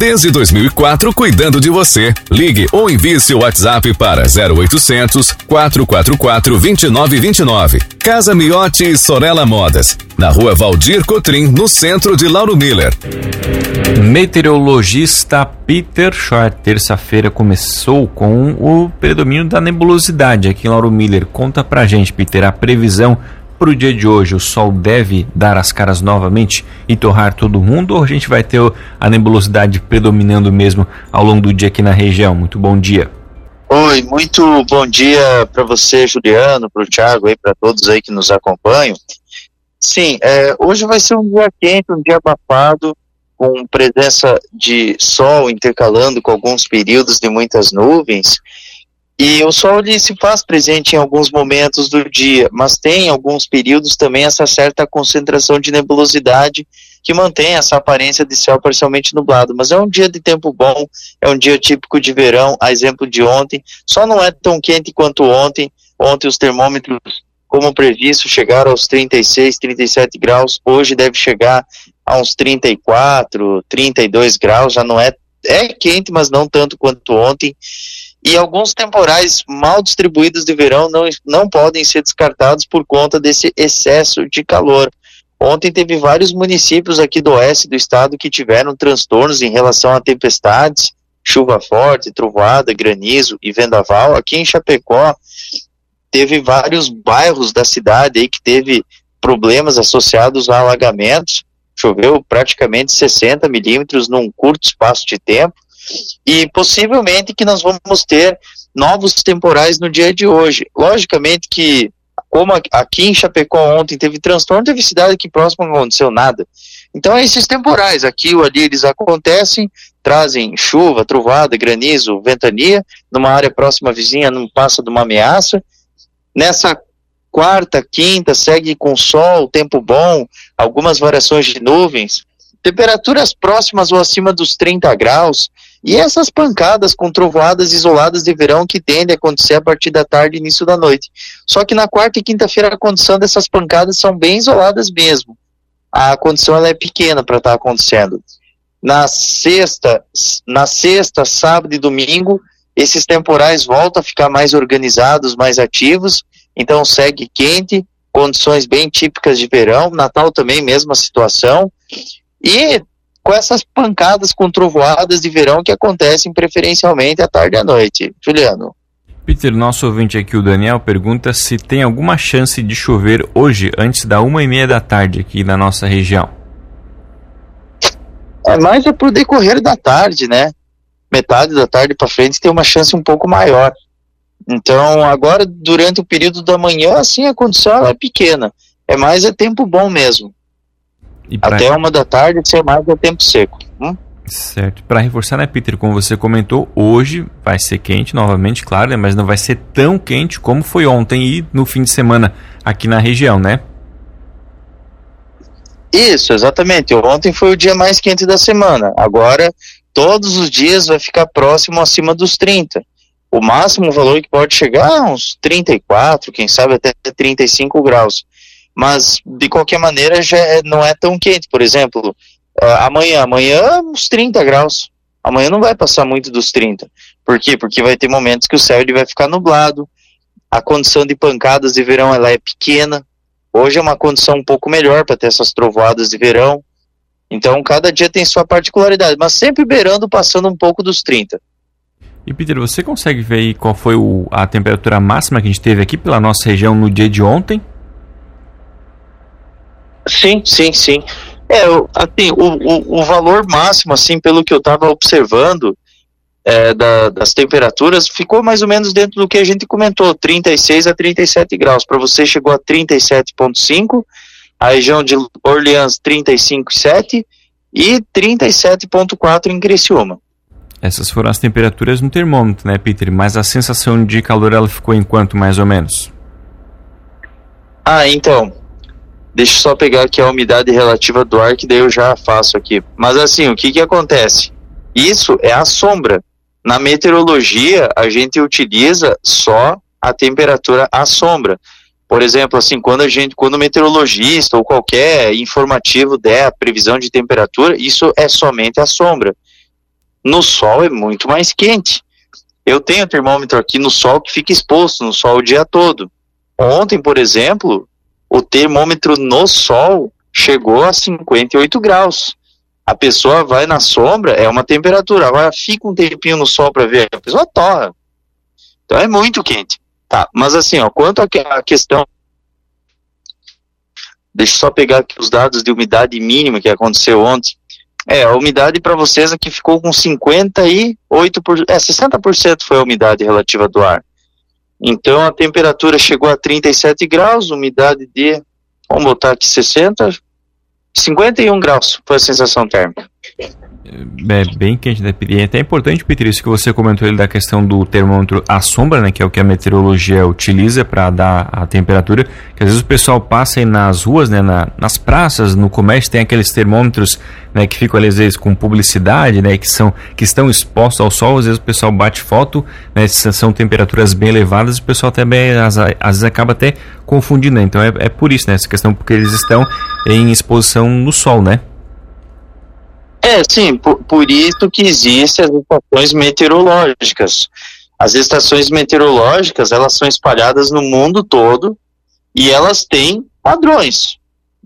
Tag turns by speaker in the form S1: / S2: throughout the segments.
S1: Desde 2004, cuidando de você. Ligue ou envie seu WhatsApp para 0800 444 2929. Casa Miotti e Sorella Modas. Na rua Valdir Cotrim, no centro de Lauro Miller.
S2: Meteorologista Peter Short. Terça-feira começou com o predomínio da nebulosidade aqui em Lauro Miller. Conta pra gente, Peter, a previsão para o dia de hoje o sol deve dar as caras novamente e torrar todo mundo ou a gente vai ter a nebulosidade predominando mesmo ao longo do dia aqui na região? Muito bom dia.
S3: Oi, muito bom dia para você, Juliano, para o Thiago e para todos aí que nos acompanham. Sim, é, hoje vai ser um dia quente, um dia abafado, com presença de sol intercalando com alguns períodos de muitas nuvens. E o Sol ele se faz presente em alguns momentos do dia, mas tem em alguns períodos também essa certa concentração de nebulosidade que mantém essa aparência de céu parcialmente nublado. Mas é um dia de tempo bom, é um dia típico de verão, a exemplo de ontem. Só não é tão quente quanto ontem. Ontem os termômetros, como previsto, chegaram aos 36, 37 graus. Hoje deve chegar a uns 34, 32 graus. Já não é é quente, mas não tanto quanto ontem e alguns temporais mal distribuídos de verão não, não podem ser descartados por conta desse excesso de calor. Ontem teve vários municípios aqui do oeste do estado que tiveram transtornos em relação a tempestades, chuva forte, trovoada, granizo e vendaval. Aqui em Chapecó teve vários bairros da cidade aí que teve problemas associados a alagamentos. Choveu praticamente 60 milímetros num curto espaço de tempo e possivelmente que nós vamos ter novos temporais no dia de hoje. Logicamente que, como aqui em Chapecó ontem teve transtorno, teve cidade aqui próximo não aconteceu nada. Então esses temporais aqui ou ali eles acontecem, trazem chuva, trovada, granizo, ventania, numa área próxima vizinha não passa de uma ameaça. Nessa quarta, quinta, segue com sol, tempo bom, algumas variações de nuvens, temperaturas próximas ou acima dos 30 graus, e essas pancadas com trovoadas isoladas de verão que tendem a acontecer a partir da tarde e início da noite. Só que na quarta e quinta-feira a condição dessas pancadas são bem isoladas mesmo. A condição ela é pequena para estar tá acontecendo. Na sexta, na sexta, sábado e domingo, esses temporais voltam a ficar mais organizados, mais ativos, então segue quente, condições bem típicas de verão, Natal também mesma situação. E com essas pancadas com trovoadas de verão que acontecem preferencialmente à tarde e à noite. Juliano.
S2: Peter, nosso ouvinte aqui, o Daniel, pergunta se tem alguma chance de chover hoje, antes da uma e meia da tarde aqui na nossa região.
S3: É mais é pro decorrer da tarde, né? Metade da tarde para frente tem uma chance um pouco maior. Então, agora, durante o período da manhã, assim, a condição é pequena. É mais é tempo bom mesmo. Até uma da tarde, ser mais é tempo seco. Hum?
S2: Certo. Para reforçar, né, Peter, como você comentou, hoje vai ser quente novamente, claro, né, mas não vai ser tão quente como foi ontem e no fim de semana aqui na região, né?
S3: Isso, exatamente. Ontem foi o dia mais quente da semana. Agora, todos os dias vai ficar próximo acima dos 30. O máximo valor que pode chegar a uns 34, quem sabe até 35 graus mas de qualquer maneira já é, não é tão quente. Por exemplo, uh, amanhã, amanhã uns 30 graus. Amanhã não vai passar muito dos 30. Por quê? Porque vai ter momentos que o céu ele vai ficar nublado, a condição de pancadas de verão ela é pequena. Hoje é uma condição um pouco melhor para ter essas trovoadas de verão. Então, cada dia tem sua particularidade, mas sempre beirando, passando um pouco dos 30.
S2: E Peter, você consegue ver aí qual foi o, a temperatura máxima que a gente teve aqui pela nossa região no dia de ontem?
S3: Sim, sim, sim. É, assim, o, o, o valor máximo, assim, pelo que eu estava observando, é, da, das temperaturas, ficou mais ou menos dentro do que a gente comentou, 36 a 37 graus. Para você chegou a 37,5, a região de Orleans 35,7 e 37,4 em Criciúma.
S2: Essas foram as temperaturas no termômetro, né, Peter? Mas a sensação de calor ela ficou em quanto mais ou menos?
S3: Ah, então, Deixa eu só pegar aqui a umidade relativa do ar, que daí eu já faço aqui. Mas assim, o que que acontece? Isso é a sombra. Na meteorologia, a gente utiliza só a temperatura à sombra. Por exemplo, assim, quando a gente, quando o meteorologista ou qualquer informativo der a previsão de temperatura, isso é somente a sombra. No sol é muito mais quente. Eu tenho termômetro aqui no sol que fica exposto no sol o dia todo. Ontem, por exemplo, o termômetro no sol chegou a 58 graus. A pessoa vai na sombra, é uma temperatura. Agora fica um tempinho no sol para ver, a pessoa torra. Então é muito quente. Tá, mas assim, ó, quanto à questão. Deixa eu só pegar aqui os dados de umidade mínima que aconteceu ontem. É, a umidade para vocês aqui ficou com 58%, é, 60% foi a umidade relativa do ar. Então a temperatura chegou a 37 graus, umidade de, vamos botar aqui 60, 51 graus foi a sensação térmica
S2: é bem quente, né, E é até importante, Peter, isso que você comentou ele da questão do termômetro à sombra, né, que é o que a meteorologia utiliza para dar a temperatura, que às vezes o pessoal passa aí nas ruas, né, na, nas praças, no comércio, tem aqueles termômetros, né, que ficam às vezes com publicidade, né, que são que estão expostos ao sol, às vezes o pessoal bate foto, né, são temperaturas bem elevadas, o pessoal também às, às vezes acaba até confundindo, né? Então é, é por isso, né, essa questão porque eles estão em exposição no sol, né?
S3: É, sim, por, por isso que existem as estações meteorológicas. As estações meteorológicas, elas são espalhadas no mundo todo e elas têm padrões,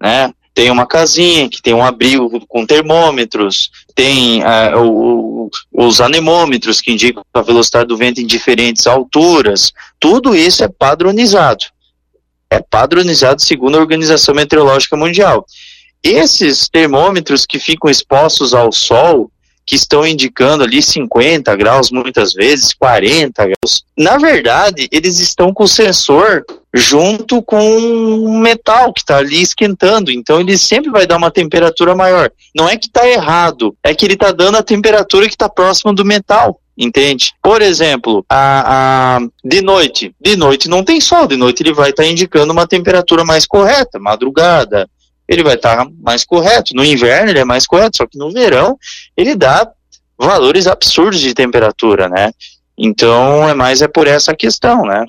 S3: né? Tem uma casinha que tem um abrigo com termômetros, tem uh, o, os anemômetros que indicam a velocidade do vento em diferentes alturas. Tudo isso é padronizado. É padronizado segundo a Organização Meteorológica Mundial. Esses termômetros que ficam expostos ao sol, que estão indicando ali 50 graus, muitas vezes 40 graus, na verdade, eles estão com o sensor junto com o metal que está ali esquentando, então ele sempre vai dar uma temperatura maior. Não é que está errado, é que ele está dando a temperatura que está próxima do metal entende? Por exemplo, a, a, de noite, de noite não tem sol, de noite ele vai estar tá indicando uma temperatura mais correta, madrugada, ele vai estar mais correto. No inverno ele é mais correto, só que no verão ele dá valores absurdos de temperatura, né? Então é mais é por essa questão, né?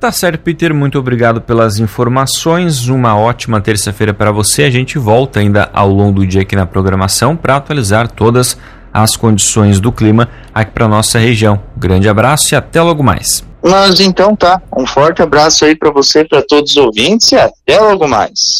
S2: Tá certo, Peter. Muito obrigado pelas informações. Uma ótima terça-feira para você. A gente volta ainda ao longo do dia aqui na programação para atualizar todas as condições do clima aqui para nossa região. Grande abraço e até logo mais.
S3: Mas então tá. Um forte abraço aí para você, para todos os ouvintes e até logo mais.